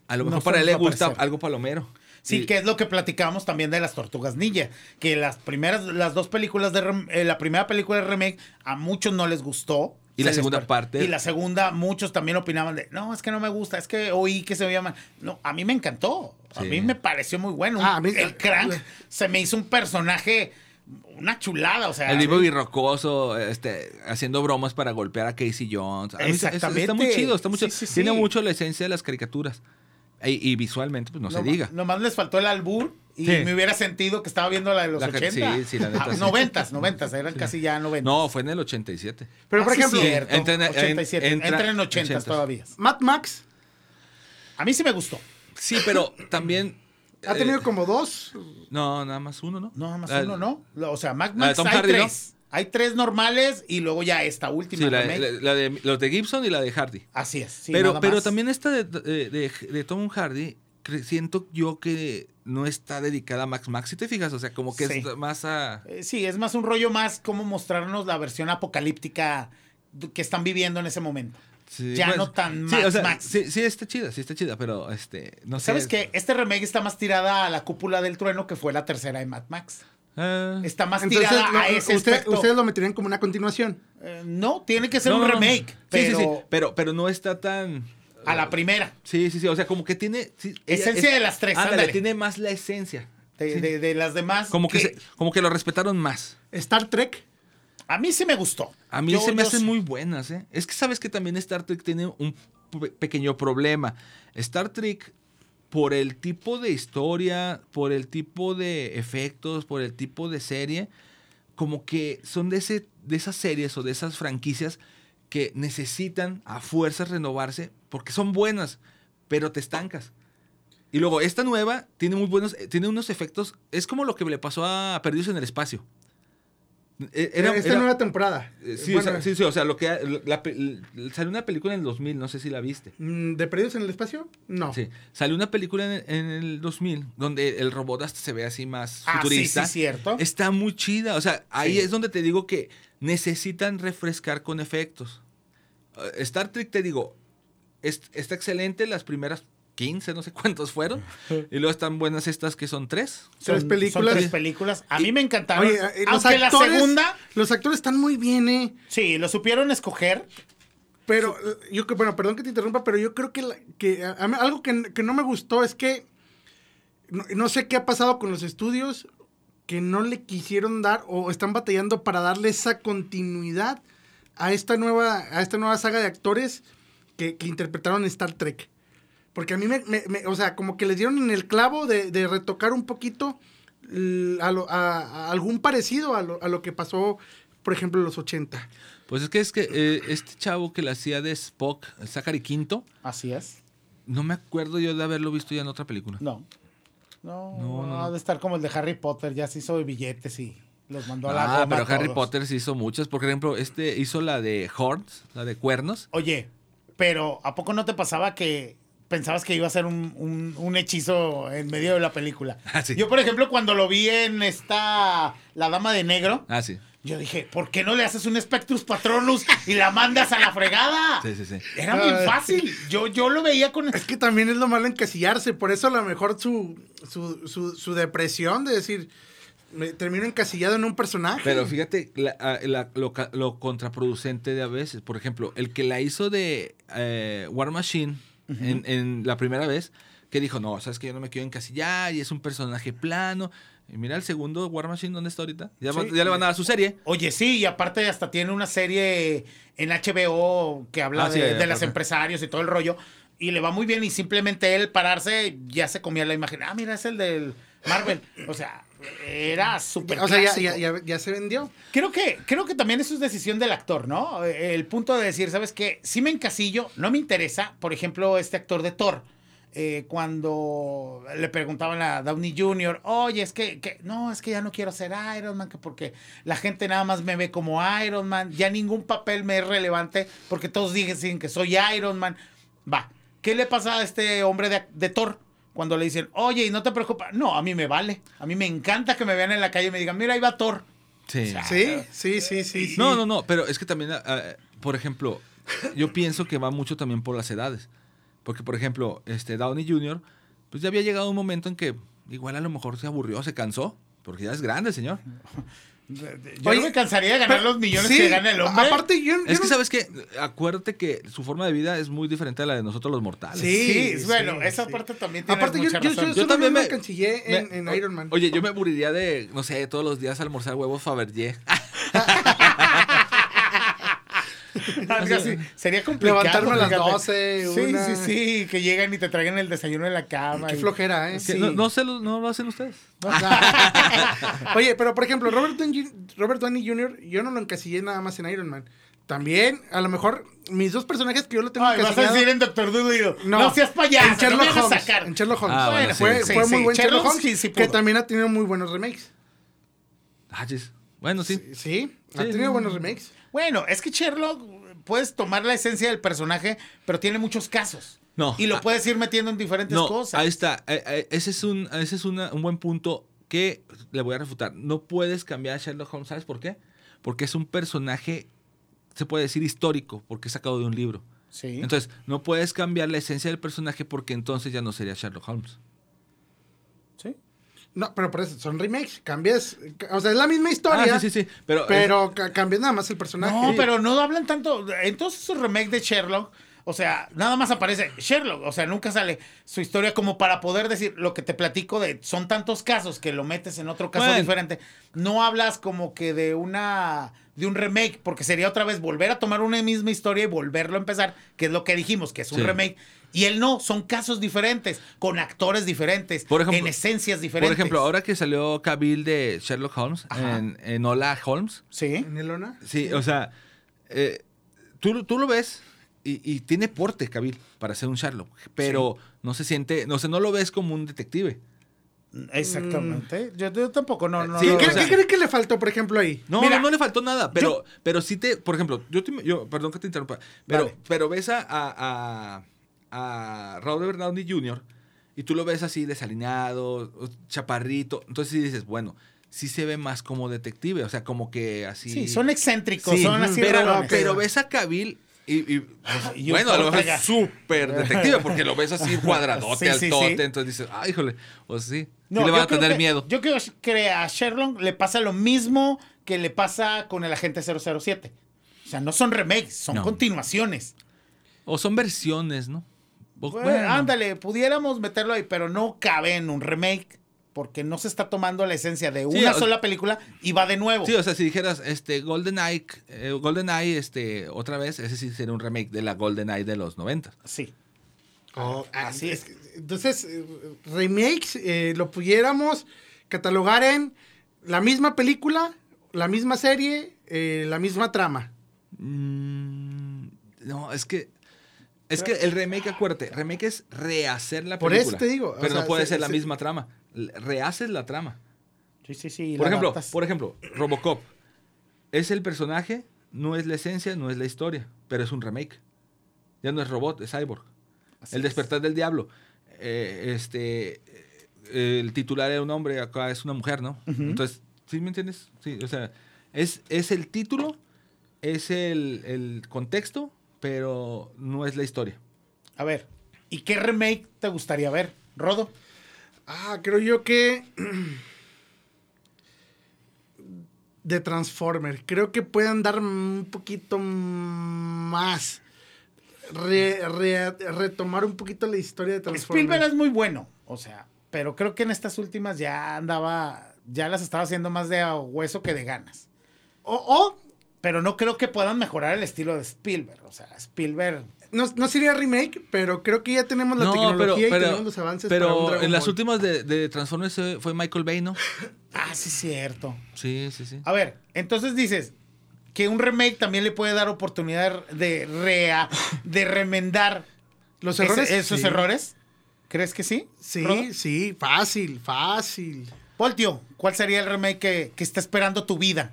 a lo No mejor para él le gusta algo palomero. Sí, Y- que es lo que platicábamos también de las Tortugas Ninja, que las primeras, las dos películas de eh, la primera película de remake a muchos no les gustó. Y la segunda parte. Y la segunda, muchos también opinaban de, no, es que no me gusta, es que oí que se veía mal. No, a mí me encantó, a Sí. mí me pareció muy bueno. Ah, a mí- el Crank se me hizo un personaje, una chulada, o sea. El vivo y rocoso, este, haciendo bromas para golpear a Casey Jones. A mí eso- eso Está muy Exactamente. chido, está muy Sí, chido. sí, sí. Tiene mucho la esencia de las caricaturas. Y, y visualmente, pues no, se diga. Nomás les faltó el albur y Sí. me hubiera sentido que estaba viendo la de los La que- 80. sí, sí, la neta, Ah, sí. 90, 90, eran casi ya 90. No, fue en el 87. Pero, por Ah, sí, ejemplo, cierto. entra en- en- 87. entra- Entra en 80 ochentas. todavía. Mad Max A mí sí me gustó. Sí, pero también. (laughs) ha eh, tenido como dos. No, nada más uno, ¿no? No, nada más La- uno, ¿no? O sea, Mac la de Max Tom hay Hardy, ¿no? tres. Hay tres normales y luego ya esta última Sí, la, remake. la- la de, los de Gibson y la de Hardy. Así es. sí, pero pero también esta de, de, de- Tom Hardy, siento yo que no está dedicada a Max Max, si te fijas, o sea, como que Sí. es más a... Eh, sí, es más un rollo más como mostrarnos la versión apocalíptica que están viviendo en ese momento. sí, Ya pues, no tan sí, Max o sea, Max. Sí, sí está chida, sí está chida, pero este, no sé. ¿Sabes qué? Este remake está más tirada a la cúpula del trueno que fue la tercera de Mad Max. Ah, Está más Entonces, tirada lo- a ese usted- aspecto. ustedes lo meterían como una continuación. Eh, no, tiene que ser no, un no, no. remake, Sí, pero sí, sí, pero, pero no está tan... a la primera. Sí, sí, sí, o sea, como que tiene... sí, Esencia es- de las tres, ándale, ándale. tiene más la esencia. De, Sí. de- de las demás. Como que, se- como que lo respetaron más. Star Trek. A mí sí me gustó. A mí Yo- se me hacen sí. muy buenas, ¿eh? Es que sabes que también Star Trek tiene un pe- pequeño problema. Star Trek, por el tipo de historia, por el tipo de efectos, por el tipo de serie, como que son de, ese, de esas series o de esas franquicias que necesitan a fuerzas renovarse porque son buenas, pero te estancas. Y luego, esta nueva tiene muy buenos, eh, tiene unos efectos, es como lo que le pasó a Perdidos en el Espacio. Eh, era- Esta era- nueva temporada. eh, Sí, Bueno, o sea, sí, sí, o sea, lo que la salió una película en el 2000, no sé si la viste. mm, ¿De Perdidos en el Espacio? No. Sí, salió una película en, en el 2000 donde el robot hasta se ve así más Ah, sí, futurista. sí, cierto. Está muy chida, o sea, ahí Sí. es donde te digo que necesitan refrescar con efectos. Eh, Star Trek, te digo, es- está excelente las primeras 15, no sé (laughs) cuántos fueron. y luego están buenas estas que son tres. Tres Son- películas. Son tres películas. A mí me encantaron. Oye, eh, los Aunque la segunda, Los actores están muy bien, ¿eh? sí, lo supieron escoger. Pero eh, yo bueno, perdón que te interrumpa, pero yo creo que, la- que a- a mí algo que, que no me gustó es que no, no sé qué ha pasado con los estudios que no le quisieron dar o están batallando para darle esa continuidad a esta nueva a esta nueva saga de actores que, que interpretaron Star Trek. Porque a mí me, me- me- o sea, como que les dieron en el clavo de, de retocar un poquito a, lo- a- a algún parecido a lo, a lo que pasó, por ejemplo, en los 80. Pues es que es que eh, este chavo que la hacía de Spock, Zachary Quinto, Así es. no me acuerdo yo de haberlo visto ya en otra película. No. No, No, no, ha no. de estar como el de Harry Potter, ya se hizo de billetes y los mandó a la Ah, pero Harry todos. Potter sí hizo muchas. Por ejemplo, este hizo la de Horns, la de Cuernos. Oye, pero ¿a poco no te pasaba que pensabas que iba a ser un, un- un hechizo en medio de la película? Ah, sí. Yo, por ejemplo, cuando lo vi en esta La Dama de Negro, Ah, sí. yo dije, ¿por qué no le haces un Spectrus Patronus y la mandas a la fregada? Sí, sí, sí. Era muy Ay. fácil. Yo, yo lo veía con... Es que también es lo malo encasillarse, por eso a lo mejor su, su, su, su depresión de decir, me termino encasillado en un personaje. Pero fíjate la- a- la- lo, lo contraproducente de a veces. Por ejemplo, el que la hizo de eh, War Machine en, en la primera vez, que dijo, no, sabes que yo no me quiero encasillar y es un personaje plano. Y mira el segundo War Machine, ¿dónde está ahorita? Ya, va- Sí. ya le van a dar su serie. Oye, sí, y aparte hasta tiene una serie en HBO que habla Ah, sí, de, ya, de los aparte. empresarios y todo el rollo. Y le va muy bien y simplemente él pararse ya se comía la imagen. Ah, mira, es el del Marvel. O sea, era súper o sea, ya, se vendió. Creo que, creo que también eso es decisión del actor, ¿no? El punto de decir, ¿sabes qué? Si me encasillo, no me interesa. Por ejemplo, este actor de Thor. eh, cuando le preguntaban a Downey Jr., oye, es que, que- no, es que ya no quiero ser Iron Man, que porque la gente nada más me ve como Iron Man, ya ningún papel me es relevante, porque todos dicen que soy Iron Man. Va, ¿qué le pasa a este hombre de, de Thor? Cuando le dicen, oye, y no te preocupas. No, a mí me vale. A mí me encanta que me vean en la calle y me digan, mira, ahí va Thor. Sí. sea, Sí, sí, sí, sí. sí. No, no, no, pero es que también, ah, por ejemplo, yo pienso que va mucho también por las edades. Porque, por ejemplo, este Downey Jr., pues ya había llegado un momento en que igual a lo mejor se aburrió, se cansó, porque ya es grande el señor. (laughs) Yo Oye, no me cansaría de ganar pero- los millones sí, que gana el hombre. Aparte, yo, yo Es que, no- ¿sabes qué? Acuérdate que su forma de vida es muy diferente a la de nosotros los mortales. Sí, Sí, bueno, sí, esa sí. parte también tiene Aparte, yo, mucha yo, razón. yo, Yo también me encansillé en, Iron Man. Oye, yo me aburriría de, no sé, todos los días almorzar huevos Fabergé. (laughs) (laughs) Algo así. Sería complicado. Levantarme a las fíjate. 12, Sí, una- sí, sí, que llegan y te traigan el desayuno en la cama. Qué y- flojera, ¿eh? Que no, no, se lo, no lo hacen ustedes. (laughs) Oye, pero por ejemplo, Robert Downey, Robert Downey Jr., yo no lo encasillé nada más en Iron Man. También, a lo mejor, mis dos personajes que yo lo tengo Ay, vas a decir en Doctor Dolittle. No, No, seas payaso. en Sherlock no me Holmes. sacar. En Sherlock Holmes. Ah, bueno, Bueno, sí. fue, sí, fue muy sí. buen Sherlock, Sherlock Holmes, sí, sí que también ha tenido muy buenos remakes. Ah, chis. Bueno, sí. Sí, ha tenido sí. buenos remakes. Bueno, es que Sherlock puedes tomar la esencia del personaje, pero tiene muchos casos. No. Y lo Ah. puedes ir metiendo en diferentes No, cosas. ahí está. Eh, eh, Ese es, un, ese es una- un buen punto que le voy a refutar. No puedes cambiar a Sherlock Holmes. ¿Sabes por qué? Porque es un personaje, se puede decir histórico, porque es sacado de un libro. Sí. Entonces, no puedes cambiar la esencia del personaje porque entonces ya no sería Sherlock Holmes. No, pero por eso son remakes. Cambias. O sea, es la misma historia. Ah, sí, sí, sí. Pero, Pero ca- cambias nada más el personaje. No, pero no hablan tanto. En todos esos remakes de Sherlock, O sea, nada más aparece Sherlock. O sea, nunca sale su historia como para poder decir lo que te platico de. Son tantos casos que lo metes en otro caso Bueno. diferente. No hablas como que de una. de un remake, porque sería otra vez volver a tomar una misma historia y volverlo a empezar, que es lo que dijimos, que es un Sí. remake. Y él no, son casos diferentes, con actores diferentes, Por ejemplo- en esencias diferentes. Por ejemplo, ahora que salió Cavill de Sherlock Holmes en, en Hola Holmes, Sí. ¿En Elona? sí, o sea, eh, tú, tú lo ves y, y tiene porte Cavill para ser un Sherlock, pero no se siente, no sé, no lo ves como un detective. Exactamente. Yo, yo tampoco, no, no. Sí, no, ¿Qué, o no. sea- qué creen que le faltó, por ejemplo, ahí? No, Mira, no, no le faltó nada, pero, pero sí te, por ejemplo, yo, te- yo perdón que te interrumpa, pero, Vale. pero ves a, a, a, Robert Downey Jr. y tú lo ves así desalineado, chaparrito, entonces sí dices, bueno, sí se ve más como detective, o sea, como que así. Sí, son excéntricos, Sí, son así pero, rarones. pero ves a Cavill y, y, Y un bueno, a lo mejor es súper detective porque lo ves así cuadradote, (laughs) Sí, sí, altote, sí. entonces dices, ah, híjole, o sí, No, sí le van a tener que- miedo. Yo creo que a Sherlock le pasa lo mismo que le pasa con el agente 007. O sea, no son remakes, son No. continuaciones. O son versiones, ¿no? Bueno, bueno. ándale, pudiéramos meterlo ahí, pero no cabe en un remake porque no se está tomando la esencia de Sí, una o- sola película y va de nuevo. Sí, o sea, si dijeras este GoldenEye, eh, GoldenEye este otra vez, ese sí sería un remake de la GoldenEye de los 90. Sí. Oh, así es. Entonces, eh, remakes eh, lo pudiéramos catalogar en la misma película, la misma serie, eh, la misma trama. Mm, no, es que es que el remake, acuérdate, remake es rehacer la Por película. eso te digo, o Pero sea, no puede se- ser la se- misma trama. Rehaces la trama. Sí, sí, sí. Por ejemplo, adaptas. por ejemplo, Robocop. Es el personaje, no es la esencia, no es la historia, pero es un remake. Ya no es robot, es cyborg. Así el es. despertar del diablo. Eh, este, eh, el titular era un hombre, acá es una mujer, ¿no? Entonces, ¿sí me entiendes? Sí, o sea, es, es el título, es el, el contexto, pero no es la historia. A ver, ¿y qué remake te gustaría ver, Rodo? Ah, creo yo que. (clears throat) De Transformer. Creo que pueden dar un poquito más. Re- re- retomar un poquito la historia de Transformer. Spielberg es muy bueno, o sea, pero creo que en estas últimas ya andaba, ya las estaba haciendo más de hueso que de ganas. O, o Pero no creo que puedan mejorar el estilo de Spielberg. O sea, Spielberg. no, no sería remake, pero creo que ya tenemos la no, tecnología pero, y tenemos los avances para un pero Dragon en las Ball. últimas de, de Transformers fue Michael Bay, ¿no? (laughs) Ah, sí, cierto. Sí, sí, sí. A ver, entonces dices que un remake también le puede dar oportunidad de rea, de remendar Los ese- errores. esos sí. errores. ¿Crees que sí? Rodo? Sí, sí, fácil, fácil. Voltio, ¿cuál sería el remake que, que está esperando tu vida?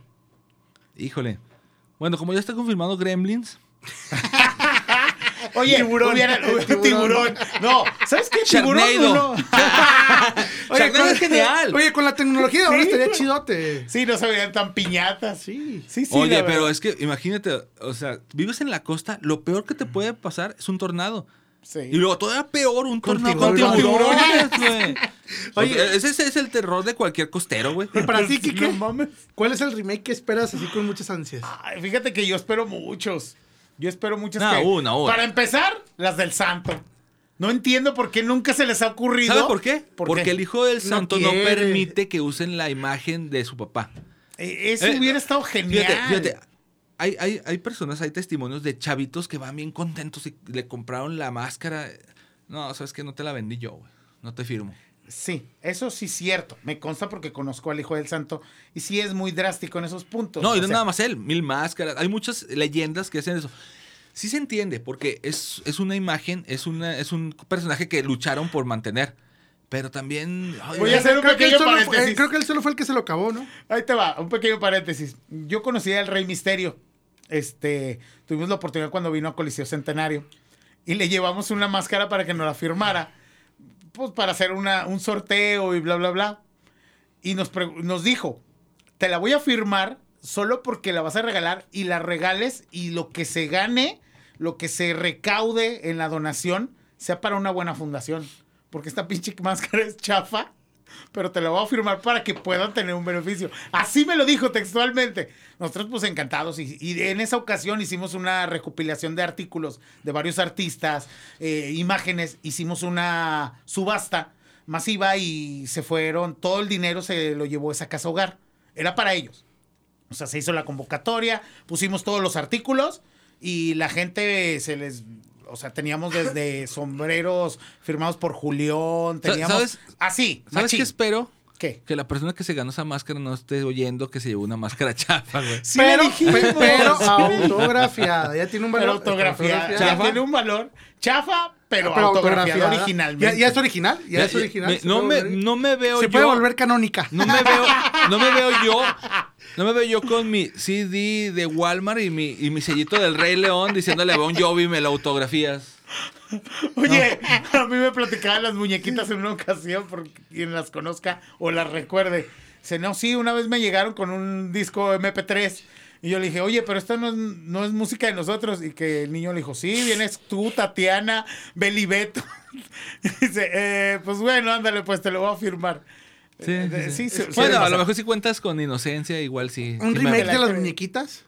Híjole. Bueno, como ya está confirmado Gremlins, Oye, Tiburón. hubiera- (laughs) tiburón. tiburón. No, ¿sabes qué? Tiburón uno. (laughs) Sharknado es genial. Oye, con la tecnología de ahora Sí. estaría chidote. Sí, no se verían tan piñatas. Sí. Sí, sí. Oye, pero verdad. es que imagínate, o sea, vives en la costa, lo peor que te puede pasar es un tornado. Sí. Y luego todavía peor, un Con tornado con tiburones. güey. (laughs) Oye. Ese, ese es el terror de cualquier costero, güey. Y para ti, (laughs) Sí, Kike. ¿cuál es el remake que esperas así con muchas ansias? Ay, fíjate que yo espero muchos. Yo espero muchos No, que- una, una. Para empezar, las del santo. No entiendo por qué nunca se les ha ocurrido. ¿Sabe por qué? ¿Por Porque qué? el hijo del santo no, permite que usen la imagen de su papá. Eh, Eso Eh, hubiera estado genial. Fíjate, fíjate. Hay, hay, hay personas, hay testimonios de chavitos que van bien contentos y le compraron la máscara. No, sabes que no te la vendí yo, güey. No te firmo. Sí, eso sí es cierto. Me consta porque conozco al hijo del santo. Y sí es muy drástico en esos puntos. No, y no sea, nada más él, mil máscaras. Hay muchas leyendas que hacen eso. Sí se entiende, porque es, es una imagen, es, una, es un personaje que lucharon por mantener. Pero también. ay, Voy a hacer un creo, que él pequeño solo fue, paréntesis. eh, creo que él solo fue el que se lo acabó, ¿no? Ahí te va, un pequeño paréntesis. Yo conocí al Rey Misterio. Este, tuvimos la oportunidad cuando vino a Coliseo Centenario y le llevamos una máscara para que nos la firmara, pues para hacer una, un sorteo y bla, bla, bla. Y nos, nos dijo, te la voy a firmar solo porque la vas a regalar y la regales y lo que se gane, lo que se recaude en la donación, sea para una buena fundación. Porque esta pinche máscara es chafa. Pero te lo voy a firmar para que puedan tener un beneficio. Así me lo dijo textualmente. Nosotros pues encantados y, y en esa ocasión hicimos una recopilación de artículos de varios artistas, eh, imágenes, hicimos una subasta masiva y se fueron, todo el dinero se lo llevó esa casa hogar. Era para ellos. O sea, se hizo la convocatoria, pusimos todos los artículos y la gente se les... O sea, teníamos desde (laughs) sombreros firmados por Julián, teníamos... ¿sabes? Así, ¿Sabes machín. qué espero? ¿Qué? Que la persona que se ganó esa máscara no esté oyendo que se llevó una máscara (laughs) chafa, güey. Sí pero, pero autografiada. Ya tiene un valor. Pero autografiada. Ya tiene un valor. Chafa, pero, Pero autografiada originalmente. Ya, ya es original. Ya, es original. me- se no, me, no me veo se yo. puede volver canónica. No me veo, no me veo yo, (laughs) no me veo yo con mi CD de Walmart y mi, y mi sellito del Rey León diciéndole a Bon Jovi me lo autografías. Oye, (laughs) a mí me platicaban las muñequitas en una ocasión, por quien las conozca o las recuerde. Dice, no, sí, una vez me llegaron con un disco MP3. Y yo le dije, oye, pero esta no es, no es música de nosotros. Y que el niño le dijo, sí, vienes tú, Tatiana, Beli Beto. (laughs) Dice, eh, pues bueno, ándale, pues te lo voy a firmar. Sí, Eh, sí, sí. sí, Bueno, a lo mejor si cuentas con inocencia, igual sí. Un remake de las muñequitas.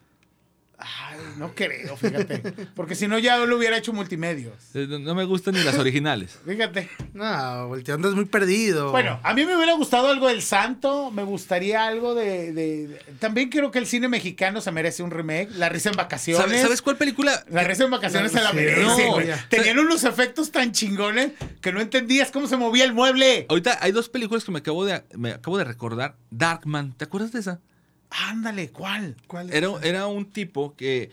Ay, no creo, fíjate. Porque si no, ya lo hubiera hecho multimedios. Eh, No me gustan ni las originales. Fíjate. No, volteando es muy perdido. Bueno, a mí me hubiera gustado algo del Santo, me gustaría algo de, de- de- También creo que el cine mexicano se merece un remake, La risa en vacaciones. ¿Sabes, sabes cuál película? La risa en vacaciones No, se la merece, no, güey. ya. Tenían unos efectos tan chingones que no entendías cómo se movía el mueble. Ahorita hay dos películas que me acabo de, me acabo de recordar. Darkman, ¿te acuerdas de esa? Ándale, ¿cuál? ¿Cuál Era, era un tipo que,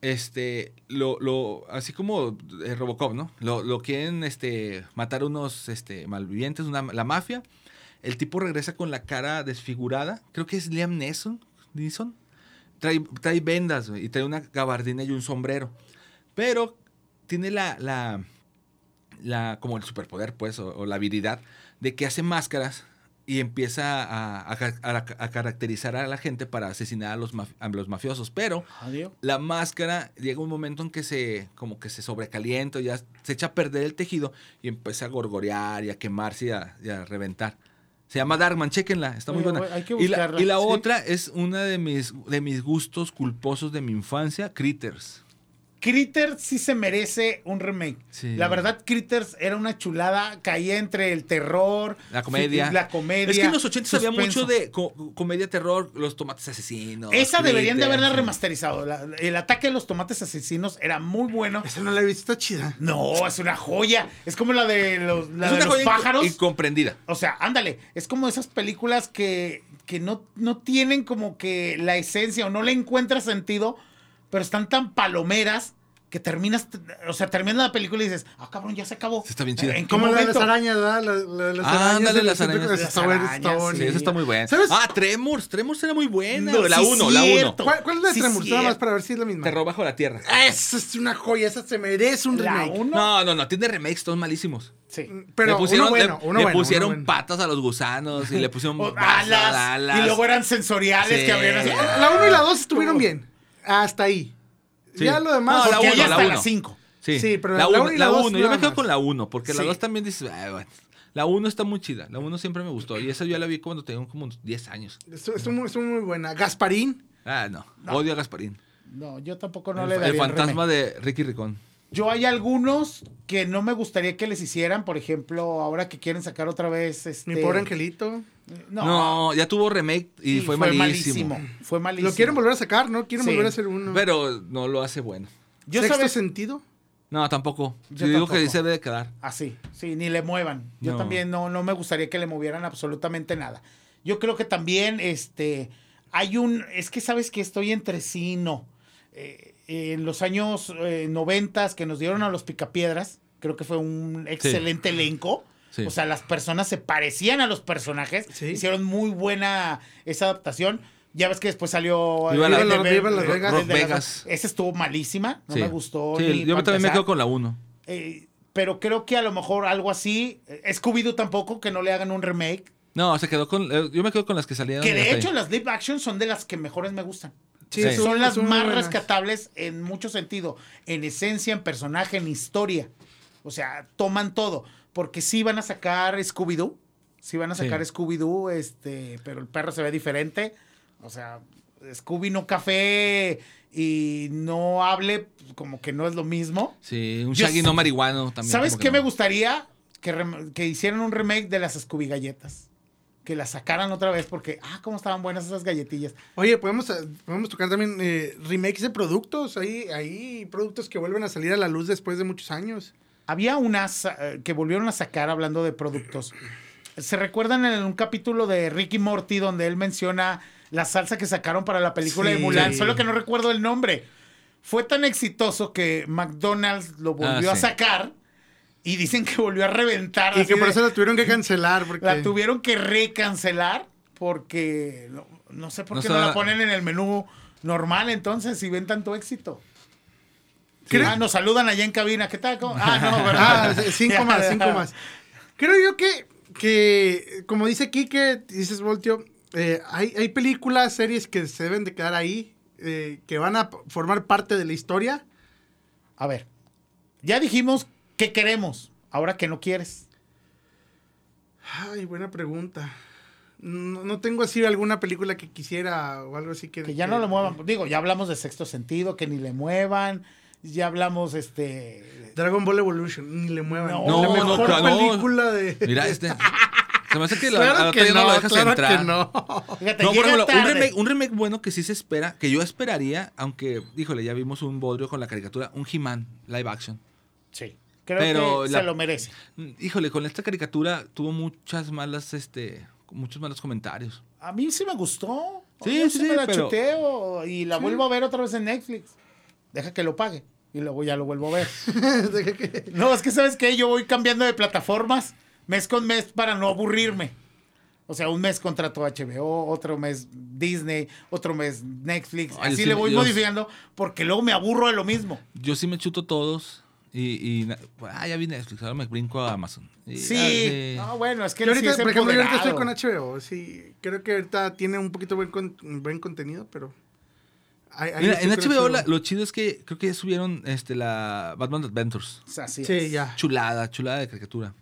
este, lo, lo, así como eh, Robocop, ¿no? Lo, lo quieren, este, matar unos, este, malvivientes, una, la mafia. El tipo regresa con la cara desfigurada. Creo que es Liam Neeson. Neeson. Trae, trae vendas y trae una gabardina y un sombrero. Pero tiene la, la, la como el superpoder, pues, o, o la habilidad de que hace máscaras y empieza a, a ca- a- a caracterizar a la gente para asesinar a los, maf- a los mafiosos. Pero Adiós. la máscara llega un momento en que se como que se sobrecalienta, ya se echa a perder el tejido y empieza a gorgorear y a quemarse y a, y reventar. Se llama Darkman, chéquenla, está muy Oye, buena. hay que y la, y la sí. otra es una de mis, de mis gustos culposos de mi infancia, Critters. Critters sí se merece un remake. Sí. La verdad, Critters era una chulada, caía entre el terror, La comedia. la comedia. Es que en los 80 había mucho de co- comedia terror, los tomates asesinos. Esa deberían de haberla remasterizado. La- el ataque de los tomates asesinos era muy bueno. Esa no la he visto, está chida. No, es una joya. Es como la de los, la Es de una los joya pájaros. incomprendida. O sea, ándale, es como esas películas que, que no, no tienen como que la esencia o no le encuentras sentido, pero están tan palomeras que terminas, o sea, termina la película y dices, ah, cabrón, ya se acabó. Está bien chida. ¿En qué Como la de las arañas, ¿verdad? La, la de las Ah, arañas. ándale, las arañas. Está Las buena, está arañas, buena. Sí, esa está muy buena. ¿Sabes? Ah, Tremors. Tremors era muy buena. No, la sí, 1, la 1. cierto. ¿Cuál, cuál es la de Sí, Tremors? Nada más para ver si es la misma. Terror bajo la tierra. Esa es una joya, esa se merece un La remake. uno. No, no, no. Tiene remakes todos malísimos. Sí. Pero le pusieron, uno bueno, le- uno le bueno, pusieron uno bueno. patas a los gusanos y le pusieron (laughs) alas, alas. Y luego eran sensoriales Sí. que abrían así. La 1 y la 2 estuvieron bien. Hasta ahí. Sí. Ya lo demás. No, la uno, hasta la uno. las 5. Sí, Sí, pero la la 1. uno y La la dos 1. Yo me quedo más. con la 1 porque la Sí. 2 también dices, "Ay, bueno". La 1 está muy chida. La 1 siempre me gustó. Y esa yo la vi cuando tenía como unos 10 años. Estuvo, estuvo muy, estuvo muy buena. Gasparín. Ah, no. Odio a Gasparín. No, yo tampoco no el, le el daría el fantasma remake. de Ricky Ricón. Yo hay algunos que no me gustaría que les hicieran, por ejemplo, ahora que quieren sacar otra vez este Mi pobre angelito. No, No, ya tuvo remake y sí, fue, malísimo. Fue malísimo. Lo quieren volver a sacar, ¿no? Quieren Sí. volver a hacer uno. Pero no lo hace bueno. Yo ¿Sexto sabes sentido? No, tampoco. Yo Yo digo tampoco. que se debe de quedar. así, sí, ni le muevan. Yo No. también no, no me gustaría que le movieran absolutamente nada. Yo creo que también, este, hay un, es que sabes que estoy entre sí y no. Eh, en los años eh, noventas que nos dieron a los Picapiedras, creo que fue un excelente elenco. Sí. O sea, las personas se parecían a los personajes. Sí. Hicieron muy buena esa adaptación. Ya ves que después salió Viva eh, la- de- Viva Viva Las de- Vegas. Rock. Esa estuvo malísima. No Sí. me gustó. Sí, ni yo también me quedo con la 1. Eh, pero creo que a lo mejor algo así. eh, Scooby-Doo tampoco, que no le hagan un remake. No, se quedó con. eh, Yo me quedo con las que salían. Que de hecho ahí. las live action son de las que mejores me gustan. Sí, Sí. Son las más buenas. rescatables en mucho sentido. En esencia, en personaje, en historia. O sea, toman todo. Porque sí van a sacar Scooby-Doo. Sí van a sacar Sí. Scooby-Doo, este, pero el perro se ve diferente. O sea, Scooby no café y no hable, pues, como que no es lo mismo. Sí, un Yo Shaggy sé- no marihuano también. ¿Sabes qué me gustaría? Que, que hicieran un remake de las Scooby galletas. Que las sacaran otra vez porque, ah, cómo estaban buenas esas galletillas. Oye, podemos, eh, podemos tocar también eh, remakes de productos. Hay, hay productos que vuelven a salir a la luz después de muchos años. Había unas eh, que volvieron a sacar hablando de productos. ¿Se recuerdan en un capítulo de Ricky Morty donde él menciona la salsa que sacaron para la película de. Mulan? Solo que no recuerdo el nombre. Fue tan exitoso que McDonald's lo volvió Ah, a sí. sacar y dicen que volvió a reventar. Y que por de- eso la tuvieron que cancelar. Porque... la tuvieron que recancelar porque no, no sé por No qué no la ponen en el menú normal entonces si ven tanto éxito. Creo- Ah, nos saludan allá en cabina. ¿Qué tal? ¿Cómo? Ah, no, (laughs) ¿verdad? Ah, cinco más, cinco más. Creo yo que, que como dice Kike, dices Voltio, eh, hay, hay películas, series que se deben de quedar ahí, eh, que van a formar parte de la historia. A ver, ya dijimos qué queremos. Ahora que no quieres. Ay, buena pregunta. No, no tengo así alguna película que quisiera o algo así que... Que ya no lo muevan. Digo, ya hablamos de sexto sentido, que ni le muevan. Ya hablamos, este. Dragon Ball Evolution, ni le muevan. No, la no, mejor claro, no. película de... Mira, este. Se me hace que la, claro la que no, no, lo dejas claro entrar. que no. Fíjate, No, por ejemplo, un remake, un remake bueno que sí se espera, que yo esperaría, aunque, híjole, ya vimos un bodrio con la caricatura, un He-Man live action. Sí. Creo Pero que la- se lo merece. Mm, Híjole, con esta caricatura tuvo muchas malas, este, muchos malos comentarios. A mí sí me gustó. Sí, Yo sí, me sí, la pero- chuteo y la vuelvo a ver otra vez en Netflix. Deja que lo pague. Y luego ya lo vuelvo a ver. (laughs) No, es que sabes que yo voy cambiando de plataformas mes con mes para no aburrirme. O sea, un mes contrato HBO, otro mes Disney, otro mes Netflix. Ay, Así sí, le voy yo- modificando porque luego me aburro de lo mismo. Yo sí me chuto todos y, ah, ya vi Netflix, ahora me brinco a Amazon. Y, Sí. ah, sí. No, bueno, es que Yo él sí ahorita, es por ejemplo, yo ahorita estoy con. HBO. Sí, creo que ahorita tiene un poquito buen, con- buen contenido, pero... ahí- ahí Mira, en HBO la- lo chido es que creo que ya subieron este, la Batman Adventures. Así Sí, es. ya. Chulada, chulada de caricatura.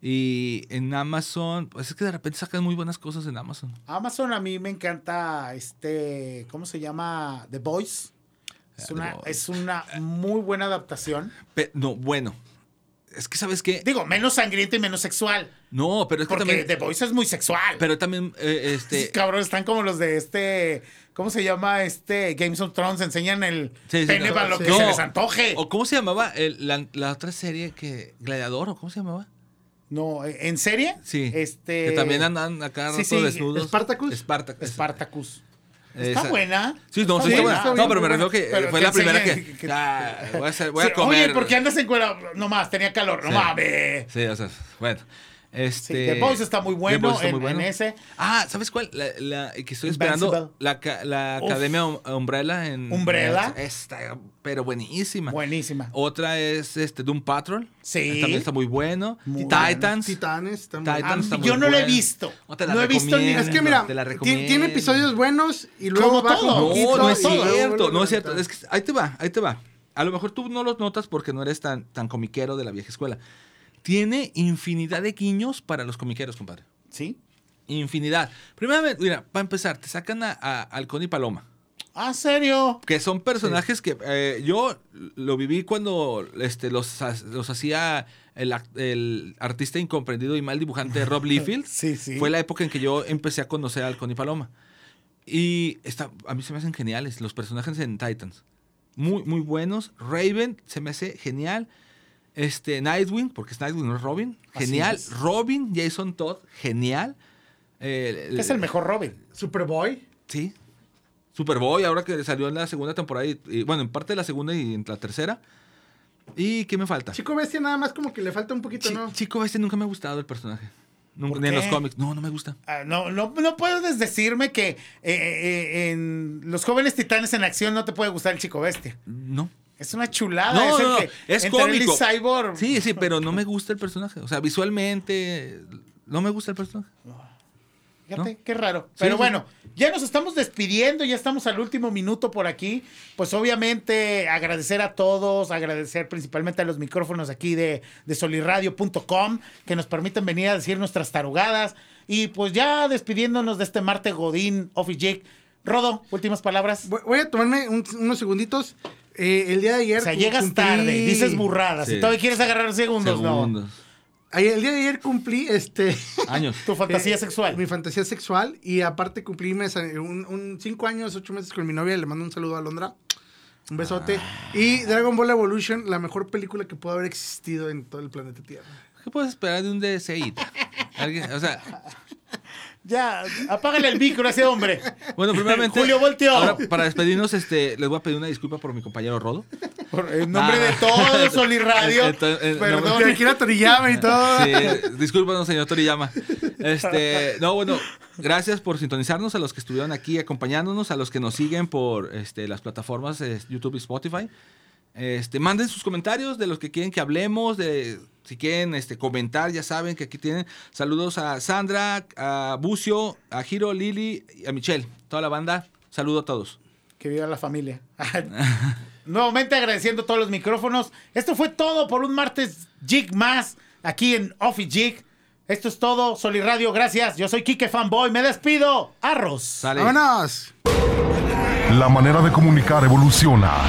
Y en Amazon, pues es que de repente sacan muy buenas cosas en Amazon. Amazon a mí me encanta este, ¿cómo se llama? The Voice. Es The una, Voice. es una muy buena adaptación. Pe- no, bueno. Es que, ¿sabes qué? Digo, menos sangrienta y menos sexual. No, pero es que Porque también. The Voice es muy sexual. Pero también, eh, (laughs) Este... Cabrón, están como los de este. ¿Cómo se llama? Este Games of Thrones. Enseñan el Sí, sí, pene no, para lo sí. que No. se les antoje. ¿O cómo se llamaba el- la, la otra serie que. Gladiador, ¿o cómo se llamaba? No, ¿en serie? Sí. Este. Que también andan acá sí, desnudos. ¿Spartacus? Spartacus. Spartacus. Está Esa- buena. Sí, no, sí, Está buena, está No, pero me refiero que Pero fue que la primera que. que- Ah, voy a, hacer- voy a comer. Oye, ¿por qué andas en cuera? No más, tenía calor. No Sí. mames. Sí, o sea, bueno. Sí, Este, The Voice está muy bueno, está en, muy bueno. en ese. Ah, ¿sabes cuál? La, la- que estoy esperando. La, la Uf. Academia Um- Umbrella en. Umbrella. Está, pero buenísima. Buenísima. Otra es este Doom Patrol. Sí. También está muy bueno. Muy Titans. Titanes también. Titans Ah, está muy yo no lo he visto. No te la No he visto ni- Es que mira, te la tiene episodios buenos y luego poquito. No, no es cierto, no es cierto. Es que ahí te va, ahí te va. A lo mejor tú no los notas porque no eres tan, tan comiquero de la vieja escuela. Tiene infinidad de guiños para los comiqueros, compadre. Sí. Infinidad. Primeramente, mira, para empezar, te sacan a, a Halcón y Paloma. Ah, serio. Que son personajes que eh, yo lo viví cuando este, los, los hacía el, artista incomprendido y mal dibujante Rob (laughs) Liefeld. Sí, sí. Fue la época en que yo empecé a conocer a Halcón y Paloma. Y está, a mí se me hacen geniales los personajes en Titans. Muy, muy buenos. Raven se me hace genial. Este, Nightwing, porque es Nightwing, no es Robin. Genial. Robin, Jason Todd, genial. Eh, Es el mejor Robin. Superboy. Sí. Superboy, ahora que salió en la segunda temporada, y, y, bueno, en parte de la segunda y en la tercera. ¿Y qué me falta? Chico Bestia nada más como que le falta un poquito, ¿no? Chico, este nunca me ha gustado el personaje. Nunca, ¿Por ni en los cómics. No, no me gusta. Ah, no, no, no puedes decirme que eh, eh, en Los Jóvenes Titanes en Acción no te puede gustar el Chico Bestia. No. Es una chulada. No, es el no, no, que es cómico. Cyborg. Sí, sí, pero no me gusta el personaje. O sea, visualmente no me gusta el personaje. Fíjate, ¿No? qué raro. Pero sí. bueno, ya nos estamos despidiendo, ya estamos al último minuto por aquí. Pues obviamente agradecer a todos, agradecer principalmente a los micrófonos aquí de, de solirradio.com que nos permiten venir a decir nuestras tarugadas. Y pues ya despidiéndonos de este Marte Godín Office Jig. Rodo, últimas palabras. Voy, voy a tomarme un- unos segunditos. Eh, el día de ayer. O sea, llegas cumplí- tarde, dices burradas. Sí. Y todavía quieres agarrar segundos, Segundos. Ayer- el día de ayer cumplí este. Años. no. (laughs) Tu fantasía eh, sexual. Mi fantasía sexual. Y aparte cumplí mes- un, un cinco años, ocho meses con mi novia. Le mando un saludo a Londra. Un besote. Y Dragon Ball Evolution, la mejor película que pudo haber existido en todo el planeta Tierra. ¿Qué puedes esperar de un DSI? Alguien- O sea, Ya, apágale el micro a ese hombre. bueno, primeramente. Julio volteó. ahora, para despedirnos, este, les voy a pedir una disculpa por mi compañero Rodo. Por- en nombre Ah. de todo Solirradio. Entonces, (laughs) en Perdón. Y aquí la Toriyama y todo. Sí, discúlpanos, señor Toriyama. Este, no, bueno, gracias por sintonizarnos a los que estuvieron aquí acompañándonos, a los que nos siguen por este, las plataformas eh, YouTube y Spotify. Este, manden sus comentarios de los que quieren que hablemos, de si quieren este, comentar, ya saben que aquí tienen saludos a Sandra, a Bucio, a Giro, Lili y a Michelle, toda la banda. Saludo a todos. Que viva la familia. (laughs) Nuevamente agradeciendo todos los micrófonos. Esto fue todo por un martes Jig más aquí en Office Jig. Esto es todo, Solirradio, gracias. Yo soy Kike Fanboy, me despido. Arros. Sale. ¡Vámonos! La manera de comunicar evoluciona.